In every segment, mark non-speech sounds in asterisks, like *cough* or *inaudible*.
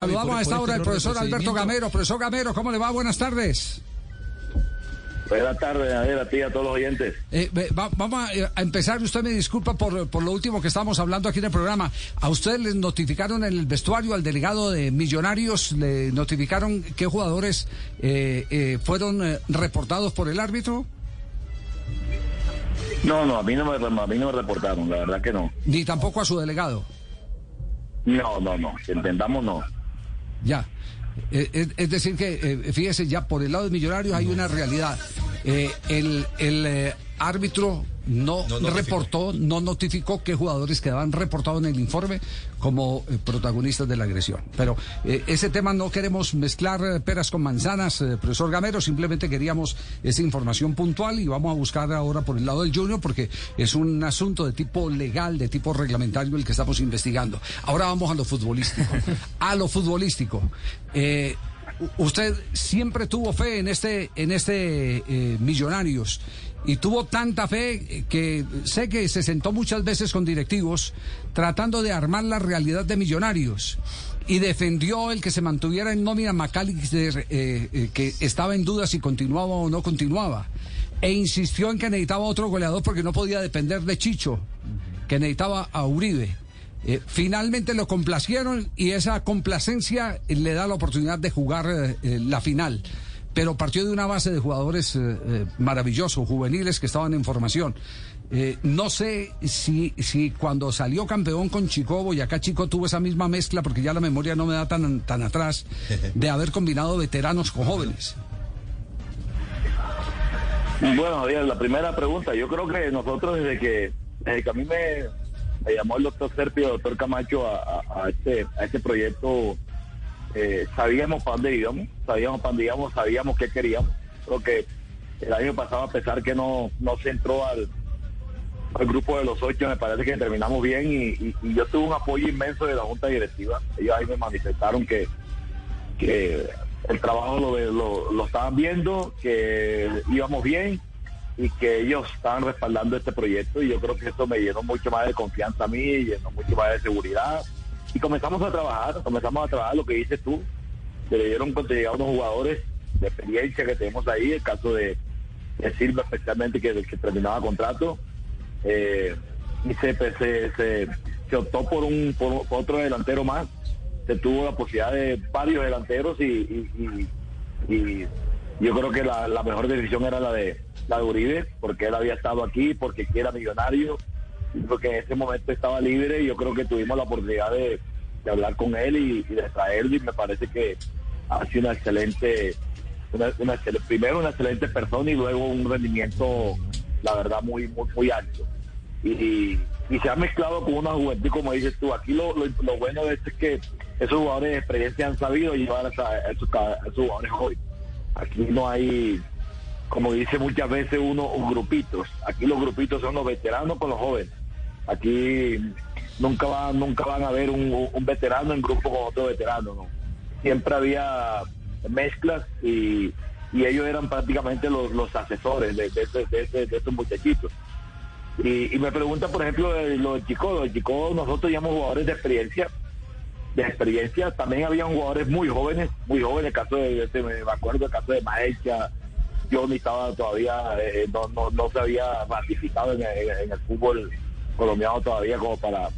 Saludamos a esta hora al profesor Alberto Gamero. Profesor Gamero, ¿cómo le va? Buenas tardes. Buenas tardes, a ver, a ti y a todos los oyentes. Eh, vamos eh, a, empezar. Usted me disculpa por, por lo último que estamos hablando aquí en el programa. ¿A usted les notificaron en el vestuario al delegado de Millonarios? ¿Le notificaron qué jugadores eh, fueron reportados por el árbitro? No, no, a mí no, me, a mí no me reportaron, la verdad que no. Ni tampoco a su delegado. No, no, no, si entendamos no. Ya. Eh, es, decir que, eh, fíjese, ya por el lado de Millonarios hay una realidad. Eh, el el árbitro no, reportó, no notificó qué jugadores quedaban reportados en el informe como protagonistas de la agresión. Pero ese tema no queremos mezclar peras con manzanas, profesor Gamero, simplemente queríamos esa información puntual y vamos a buscar ahora por el lado del Junior porque es un asunto de tipo legal, de tipo reglamentario el que estamos investigando. Ahora vamos a lo futbolístico. *laughs* a lo futbolístico. Eh, usted siempre tuvo fe en este, en este eh, Millonarios y tuvo tanta fe que sé que se sentó muchas veces con directivos tratando de armar la realidad de Millonarios y defendió el que se mantuviera en nómina McAllister, eh, que estaba en duda si continuaba o no continuaba. E insistió en que necesitaba otro goleador porque no podía depender de Chicho, que necesitaba a Uribe. Eh, finalmente lo complacieron y esa complacencia le da la oportunidad de jugar eh, eh, la final. Pero partió de una base de jugadores maravillosos, juveniles que estaban en formación. no sé si, si cuando salió campeón con Chico, Boyacá Chico tuvo esa misma mezcla, porque ya la memoria no me da tan, tan atrás, *laughs* de haber combinado veteranos con jóvenes. Bueno, la primera pregunta, yo creo que nosotros desde que, desde que a mí me llamó el doctor Serpio, el doctor Camacho a, este, a este proyecto. Eh, sabíamos para dónde íbamos, sabíamos para dónde íbamos, sabíamos qué queríamos. Creo que el año pasado, a pesar que no, no se entró al, al grupo de los ocho, me parece que terminamos bien y, yo tuve un apoyo inmenso de la Junta Directiva. Ellos ahí me manifestaron que, que el trabajo lo, lo, lo estaban viendo, que íbamos bien y que ellos estaban respaldando este proyecto y yo creo que esto me llenó mucho más de confianza a mí, llenó mucho más de seguridad. Y comenzamos a trabajar, comenzamos a trabajar lo que dices tú, se le dieron cuando llegaron unos jugadores de experiencia que tenemos ahí, el caso de, Silva especialmente que, terminaba contrato eh, y se, se, se, optó por un por, otro delantero más, se tuvo la posibilidad de varios delanteros y, y, yo creo que la mejor decisión era la de la de Uribe, porque él había estado aquí, porque era millonario, porque en ese momento estaba libre y yo creo que tuvimos la oportunidad de, hablar con él y, de traerlo y me parece que ha sido una excelente, una, primero una excelente persona y luego un rendimiento, la verdad, muy, muy, muy alto. Y, se ha mezclado con una juventud, como dices tú. Aquí lo, bueno de esto es que esos jugadores de experiencia han sabido llevar a, esos, a jugadores hoy. Aquí no hay como dice muchas veces uno, grupitos. Aquí los grupitos son los veteranos con los jóvenes. Aquí nunca van, nunca van a ver un, veterano en grupo con otro veterano, ¿no? Siempre había mezclas y, ellos eran prácticamente los, asesores de, de, estos muchachitos. Y, me pregunta, por ejemplo, lo de Chico. de Chico nosotros teníamos jugadores de experiencia. De experiencia, también había jugadores muy jóvenes, muy jóvenes, el caso de, me acuerdo el caso de Maecha, ni estaba todavía, eh, no, no, no, se había ratificado en, el fútbol colombiano todavía como para,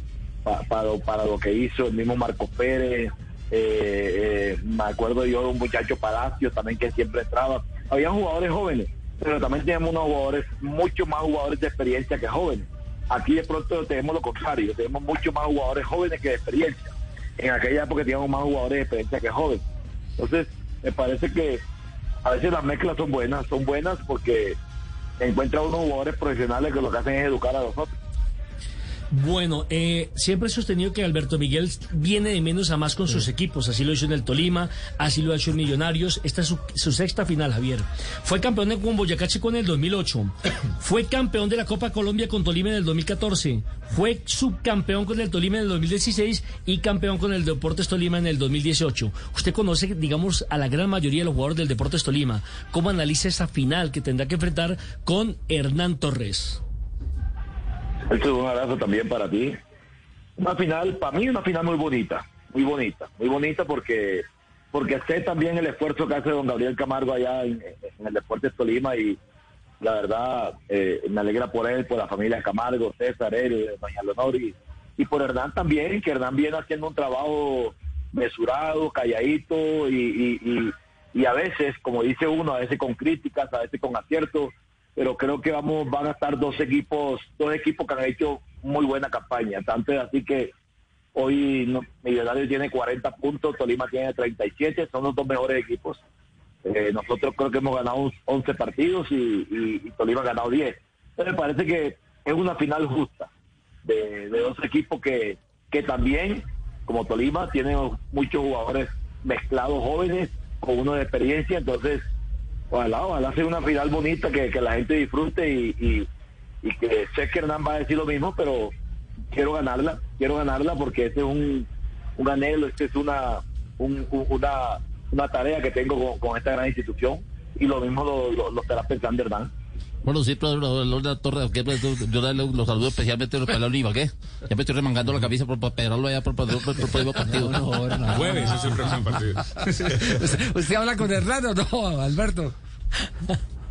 para, para, lo que hizo el mismo Marcos Pérez. Eh, eh, me acuerdo yo de un muchacho Palacios también que siempre entraba. Había jugadores jóvenes, pero también teníamos unos jugadores, mucho más jugadores de experiencia que jóvenes. Aquí de pronto tenemos lo contrario, tenemos mucho más jugadores jóvenes que de experiencia. En aquella época teníamos más jugadores de experiencia que jóvenes. Entonces, me parece que a veces las mezclas son buenas, son buenas porque encuentra unos jugadores profesionales que lo que hacen es educar a los otros. Bueno, eh, siempre he sostenido que Alberto Miguel viene de menos a más con sus equipos. Así lo hizo en el Tolima, así lo ha hecho en Millonarios. Esta es su, sexta final, Javier. Fue campeón de con Boyacá Chico en el 2008. *coughs* Fue campeón de la Copa Colombia con Tolima en el 2014. Fue subcampeón con el Tolima en el 2016 y campeón con el Deportes Tolima en el 2018. Usted conoce, digamos, a la gran mayoría de los jugadores del Deportes Tolima. ¿Cómo analiza esa final que tendrá que enfrentar con Hernán Torres? Esto es un abrazo también para ti. Una final, para mí una final muy bonita, muy bonita, muy bonita porque porque sé también el esfuerzo que hace don Gabriel Camargo allá en, el Deportes Tolima y la verdad eh, me alegra por él, por la familia Camargo, César, él, doña Leonor y, por Hernán también, que Hernán viene haciendo un trabajo mesurado, calladito y, a veces, como dice uno, a veces con críticas, a veces con aciertos, pero creo que vamos van a estar dos equipos, dos equipos que han hecho muy buena campaña, tanto así que Hoy no, Millonarios tiene 40 puntos, Tolima tiene 37, son los dos mejores equipos. Eh, nosotros creo que hemos ganado 11 partidos y, Tolima ha ganado 10. Entonces me parece que es una final justa de, dos equipos que, que también, como Tolima, tienen muchos jugadores mezclados jóvenes con uno de experiencia. Entonces, ojalá, ojalá sea una final bonita que, la gente disfrute y, que sé que Hernán va a decir lo mismo, pero quiero ganarla, quiero ganarla porque este es un, anhelo, este es una, una, tarea que tengo con, esta gran institución y lo mismo lo, lo, estará pensando Hernán. Bueno, sí, pero la Torre, yo los saludo especialmente para la Oliva, ¿qué? Ya me estoy remangando la camisa por pegarlo allá por, por, por, por, el próximo partido. No, no, Jueves es el próximo partido. *laughs* ¿Usted habla con Hernán o no, Alberto?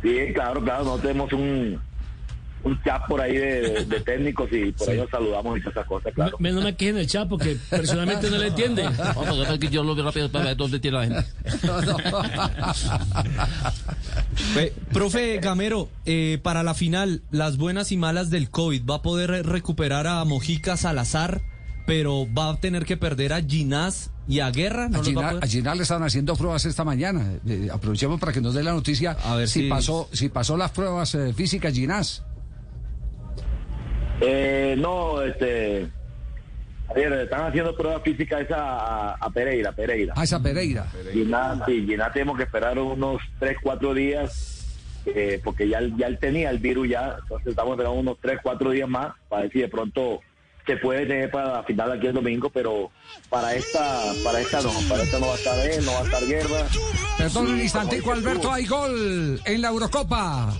Sí, claro, claro, no tenemos un, un chat por ahí de, técnicos y por ahí nos saludamos y todas esas cosas, claro. Me, no me quejen en el chat porque personalmente no le entiende. *laughs* Vamos, que yo lo veo rápido para ver dónde tiene la gente. *laughs* profe Gamero, eh, para la final, las buenas y malas del COVID, ¿va a poder recuperar a Mojica Salazar? pero va a tener que perder a Ginás y a Guerra. ¿no a, Ginás, le estaban haciendo pruebas esta mañana. Eh, aprovechemos para que nos dé la noticia a ver si, pasó si pasó las pruebas eh, físicas Ginás. Eh, no, este. Están haciendo pruebas físicas esa a, Pereira, Pereira. Ah, esa Pereira. Gina, sí, Gina tenemos que esperar unos 3, 4 días, eh, porque ya, ya él tenía el virus ya, entonces estamos esperando unos 3, 4 días más para ver si de pronto se puede tener para la final aquí el domingo, pero para esta, para esta no, para esta no va a estar él, no va a estar guerra. Perdón un instantico, Alberto, hay gol en la Eurocopa.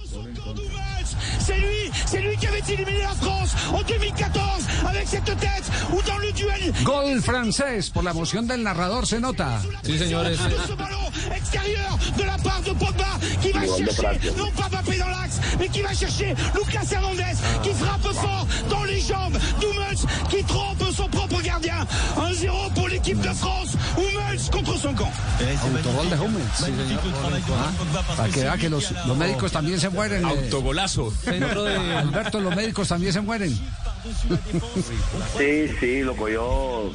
C'est lui, c'est lui qui avait éliminé la France en 2014 avec cette tête ou dans le duel. Gol francés por la emoción del narrador se nota. Sí, señores. Ce ballon extérieur de la part de Pogba qui va chercher non pas Mbappé dans l'axe, mais qui va chercher Lucas Hernandez qui frappe fort dans les jambes d'Hummels qui trompe son propre gardien. 1-0 pour l'équipe de France. Hummels contre son camp. Autogol de Hummels. Para que vea que los, los médicos también se mueren. Eh. Autogolazo. *laughs* Alberto, los médicos también se mueren. Sí, sí, lo cogió,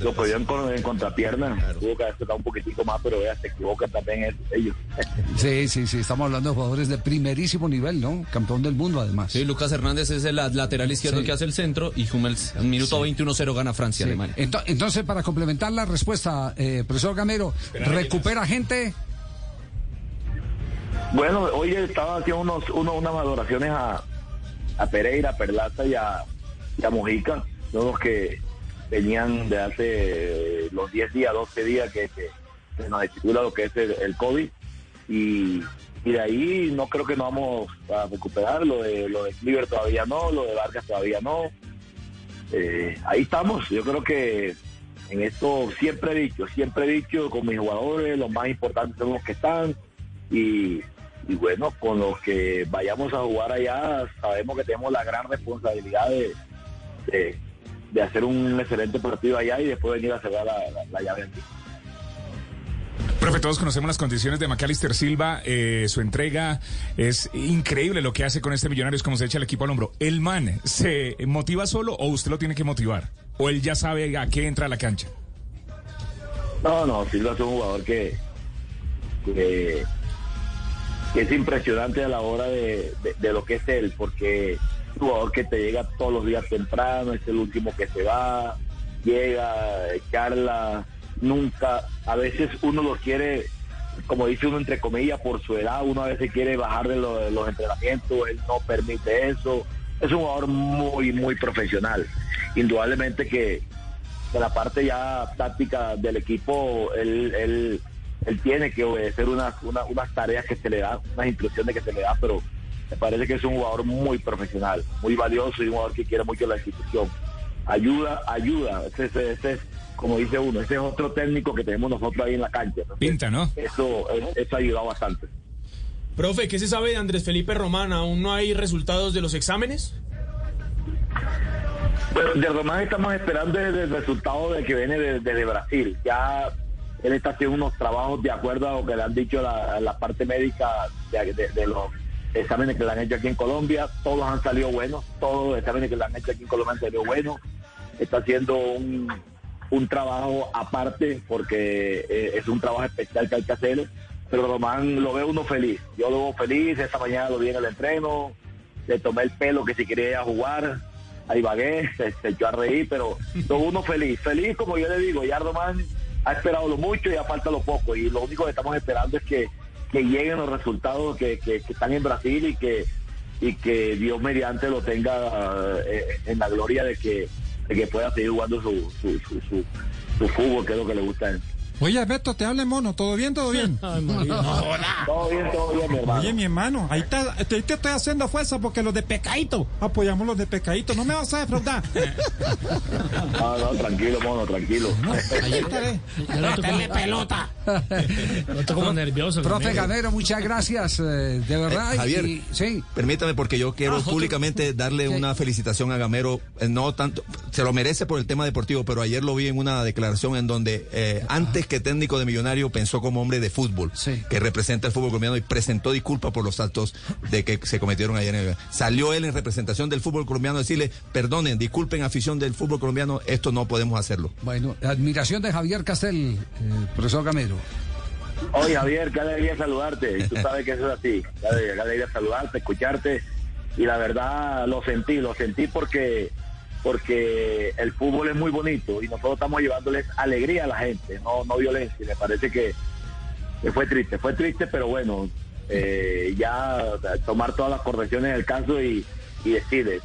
lo cogió en, en contrapierna. Tuvo que haber un poquitico más, pero vea, se equivoca también ellos. *laughs* Sí, sí, sí, estamos hablando de jugadores de primerísimo nivel, ¿no? Campeón del mundo, además. Sí, Lucas Hernández es el lateral izquierdo que hace el centro y Hummels, en minuto 21-0 gana Francia, Alemania. Entonces, para complementar la respuesta, eh, profesor Gamero, ¿recupera gente? Bueno, hoy estaba haciendo unos, unas valoraciones a, a Pereira, Perlata y a, y a Mojica, los que venían de hace los 10 días, 12 días que, que, nos estipula lo que es el, COVID. Y, y, de ahí no creo que nos vamos a recuperar. Lo de, lo de Cliver todavía no, lo de Vargas todavía no. Eh, ahí estamos. Yo creo que en esto siempre he dicho, siempre he dicho con mis jugadores, los más importantes son los que están. Y bueno, con los que vayamos a jugar allá, sabemos que tenemos la gran responsabilidad de, de, hacer un excelente partido allá y después venir a cerrar la, llave. Profe, todos conocemos las condiciones de Macalister Silva, eh, su entrega es increíble lo que hace con este millonario, es como se echa el equipo al hombro. ¿El man se motiva solo o usted lo tiene que motivar? ¿O él ya sabe a qué entra a la cancha? No, no, Silva es un jugador que, es impresionante a la hora de, lo que es él, porque es un jugador que te llega todos los días temprano, es el último que se va, llega, charla, nunca, a veces uno lo quiere, como dice uno entre comillas, por su edad, uno a veces quiere bajar de, los entrenamientos, él no permite eso, es un jugador muy, muy profesional. Indudablemente que de la parte ya táctica del equipo, él, él él tiene que obedecer unas, unas tareas que se le dan, unas instrucciones que se le da, pero me parece que es un jugador muy profesional, muy valioso y un jugador que quiere mucho la institución. Ayuda, ayuda, ese, ese, como dice uno, ese es otro técnico que tenemos nosotros ahí en la cancha. Pinta, ¿no? Eso, eso ha ayudado bastante. Profe, ¿qué se sabe de Andrés Felipe Román? ¿Aún no hay resultados de los exámenes? Bueno, de Román estamos esperando el, el resultado de que viene desde de, Brasil. Ya él está haciendo unos trabajos de acuerdo a lo que le han dicho la, la parte médica de, de, de, los exámenes que le han hecho aquí en Colombia. Todos han salido buenos, todos los exámenes que le han hecho aquí en Colombia han salido buenos. Está haciendo un, un trabajo aparte porque eh, es un trabajo especial que hay que hacer. Pero Román lo ve uno feliz. Yo lo veo feliz. Esta mañana lo vi en el entreno. Le tomé el pelo que si quería jugar ahí vagué, se, se, echó a reír, pero todo uno feliz. Feliz, como yo le digo, ya Román ha esperado lo mucho y ya falta lo poco. Y lo único que estamos esperando es que, que lleguen los resultados que, que, que, están en Brasil y que, y que Dios mediante lo tenga eh, en la gloria de que, de que pueda seguir jugando su, su, su, su, su fútbol, que es lo que le gusta a. Oye, Beto, te hable mono, ¿todo bien, todo bien? *laughs* Ay, no, todo bien, todo bien, mi hermano. Oye, mi hermano, ahí te, te, te, estoy haciendo fuerza porque los de Pecadito, apoyamos los de Pecadito, no me vas a defraudar. *laughs* No, no, tranquilo, mono, tranquilo. No, ahí estaré. Métele pelota. Estoy como nervioso. Profe Gamero, muchas gracias, eh, de verdad. Eh, Javier, y, sí. permítame porque yo quiero Ah, públicamente darle sí. una felicitación a Gamero, eh, no tanto, se lo merece por el tema deportivo, pero ayer lo vi en una declaración en donde eh, antes que técnico de Millonario pensó como hombre de fútbol, Sí. que representa el fútbol colombiano y presentó disculpas por los actos de que se cometieron ayer en el... Salió él en representación del fútbol colombiano a decirle, perdonen, disculpen afición del fútbol colombiano, esto no podemos hacerlo. Bueno, admiración de Javier Castel, eh, profesor Gamero. Oye, Javier, qué alegría saludarte. Y *laughs* tú sabes que eso es así. Qué alegría, qué alegría saludarte, escucharte. Y la verdad lo sentí, lo sentí porque porque el fútbol es muy bonito y nosotros estamos llevándoles alegría a la gente, no, no violencia. Y me parece que, fue triste, fue triste, pero bueno, eh, ya tomar todas las correcciones del caso y, y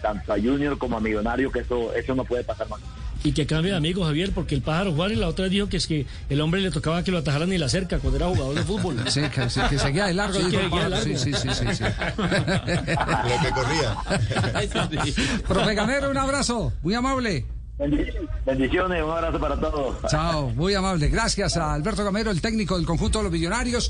tanto a Junior como a Millonario, que eso, eso no puede pasar más. Y que cambie de amigo, Javier, porque el pájaro Juárez la otra vez dijo que es que el hombre le tocaba que lo atajaran ni la cerca cuando era jugador de fútbol. *laughs* Sí, que, que seguía de largo. Sí, dijo que el seguía de largo. Sí, sí, sí, sí, sí. Lo que corría. *laughs* Profe Gamero, un abrazo, muy amable. Bendi- Bendiciones, un abrazo para todos. Chao, muy amable. Gracias a Alberto Gamero, el técnico del conjunto de los millonarios.